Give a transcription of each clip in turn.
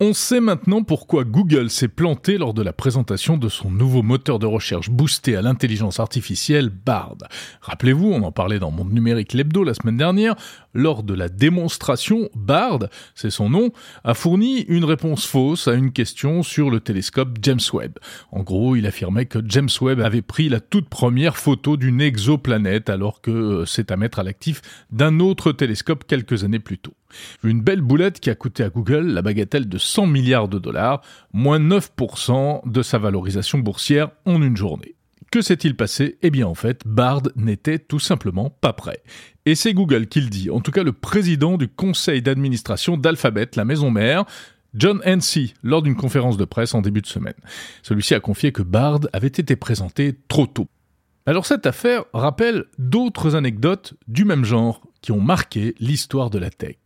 On sait maintenant pourquoi Google s'est planté lors de la présentation de son nouveau moteur de recherche boosté à l'intelligence artificielle Bard. Rappelez-vous, on en parlait dans Monde Numérique l'hebdo la semaine dernière, lors de la démonstration, Bard, c'est son nom, a fourni une réponse fausse à une question sur le télescope James Webb. En gros, il affirmait que James Webb avait pris la toute première photo d'une exoplanète alors que euh, c'est à mettre à l'actif d'un autre télescope quelques années plus tôt. Une belle boulette qui a coûté à Google la bagatelle de 100 milliards de dollars, moins 9% de sa valorisation boursière en une journée. Que s'est-il passé? Eh bien en fait, Bard n'était tout simplement pas prêt. Et c'est Google qui le dit, en tout cas le président du conseil d'administration d'Alphabet, la maison mère, John Hensey, lors d'une conférence de presse en début de semaine. Celui-ci a confié que Bard avait été présenté trop tôt. Alors cette affaire rappelle d'autres anecdotes du même genre qui ont marqué l'histoire de la tech.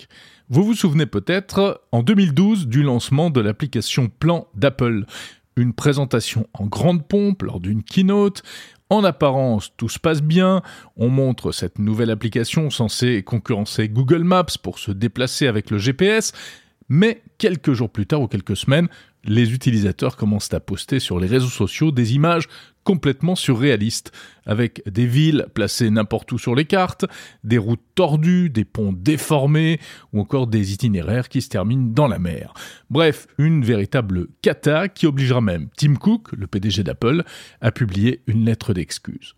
Vous vous souvenez peut-être en 2012 du lancement de l'application Plan d'Apple, une présentation en grande pompe lors d'une keynote. En apparence, tout se passe bien. On montre cette nouvelle application censée concurrencer Google Maps pour se déplacer avec le GPS. Mais quelques jours plus tard ou quelques semaines, les utilisateurs commencent à poster sur les réseaux sociaux des images complètement surréalistes, avec des villes placées n'importe où sur les cartes, des routes tordues, des ponts déformés, ou encore des itinéraires qui se terminent dans la mer. Bref, une véritable cata qui obligera même Tim Cook, le PDG d'Apple, à publier une lettre d'excuse.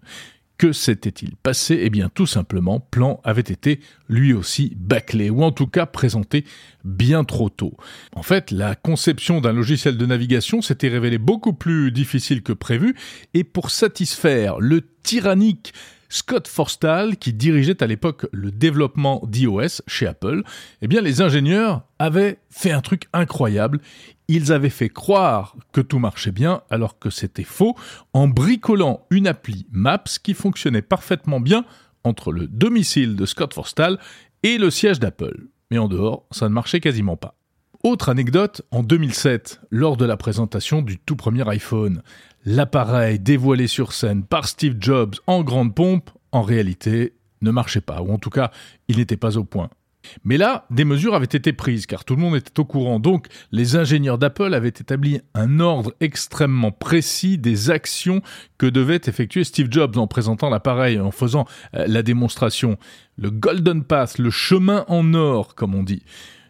Que s'était-il passé? Eh bien tout simplement, Plan avait été lui aussi bâclé, ou en tout cas présenté bien trop tôt. En fait, la conception d'un logiciel de navigation s'était révélée beaucoup plus difficile que prévu, et pour satisfaire le tyrannique Scott Forstall, qui dirigeait à l'époque le développement d'iOS chez Apple, eh bien les ingénieurs avaient fait un truc incroyable. Ils avaient fait croire que tout marchait bien alors que c'était faux en bricolant une appli Maps qui fonctionnait parfaitement bien entre le domicile de Scott Forstall et le siège d'Apple. Mais en dehors, ça ne marchait quasiment pas. Autre anecdote, en 2007, lors de la présentation du tout premier iPhone, l'appareil dévoilé sur scène par Steve Jobs en grande pompe, en réalité, ne marchait pas, ou en tout cas, il n'était pas au point. Mais là, des mesures avaient été prises, car tout le monde était au courant. Donc, les ingénieurs d'Apple avaient établi un ordre extrêmement précis des actions que devait effectuer Steve Jobs en présentant l'appareil, en faisant euh, la démonstration. Le Golden Path, le chemin en or, comme on dit.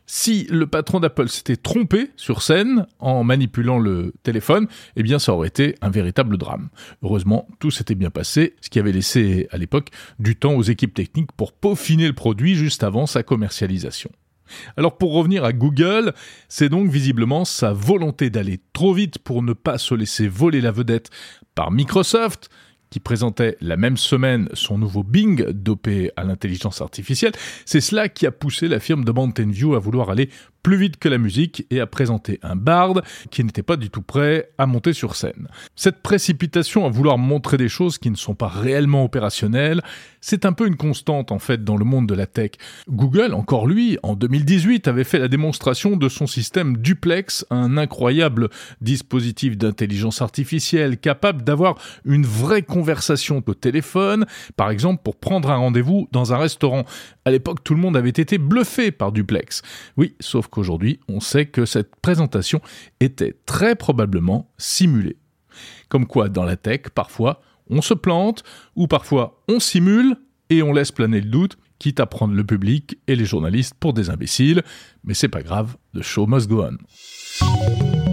Si le patron d'Apple s'était trompé sur scène en manipulant le téléphone, eh ça aurait été un véritable drame. Heureusement, tout s'était bien passé, ce qui avait laissé à l'époque du temps aux équipes techniques pour peaufiner le produit juste avant sa commercialisation. Alors pour revenir à Google, c'est donc visiblement sa volonté d'aller trop vite pour ne pas se laisser voler la vedette par Microsoft présentait la même semaine son nouveau Bing dopé à l'intelligence artificielle, c'est cela qui a poussé la firme de Mountain View à vouloir aller plus vite que la musique et à présenter un bard qui n'était pas du tout prêt à monter sur scène. Cette précipitation à vouloir montrer des choses qui ne sont pas réellement opérationnelles, c'est un peu une constante en fait dans le monde de la tech. Google, encore lui, en 2018 avait fait la démonstration de son système Duplex, un incroyable dispositif d'intelligence artificielle capable d'avoir une vraie conversation au téléphone, par exemple pour prendre un rendez-vous dans un restaurant. À l'époque, tout le monde avait été bluffé par Duplex. Oui, sauf qu'aujourd'hui, on sait que cette présentation était très probablement simulée. Comme quoi, dans la tech, parfois, on se plante, ou parfois on simule et on laisse planer le doute, quitte à prendre le public et les journalistes pour des imbéciles, mais c'est pas grave, the show must go on.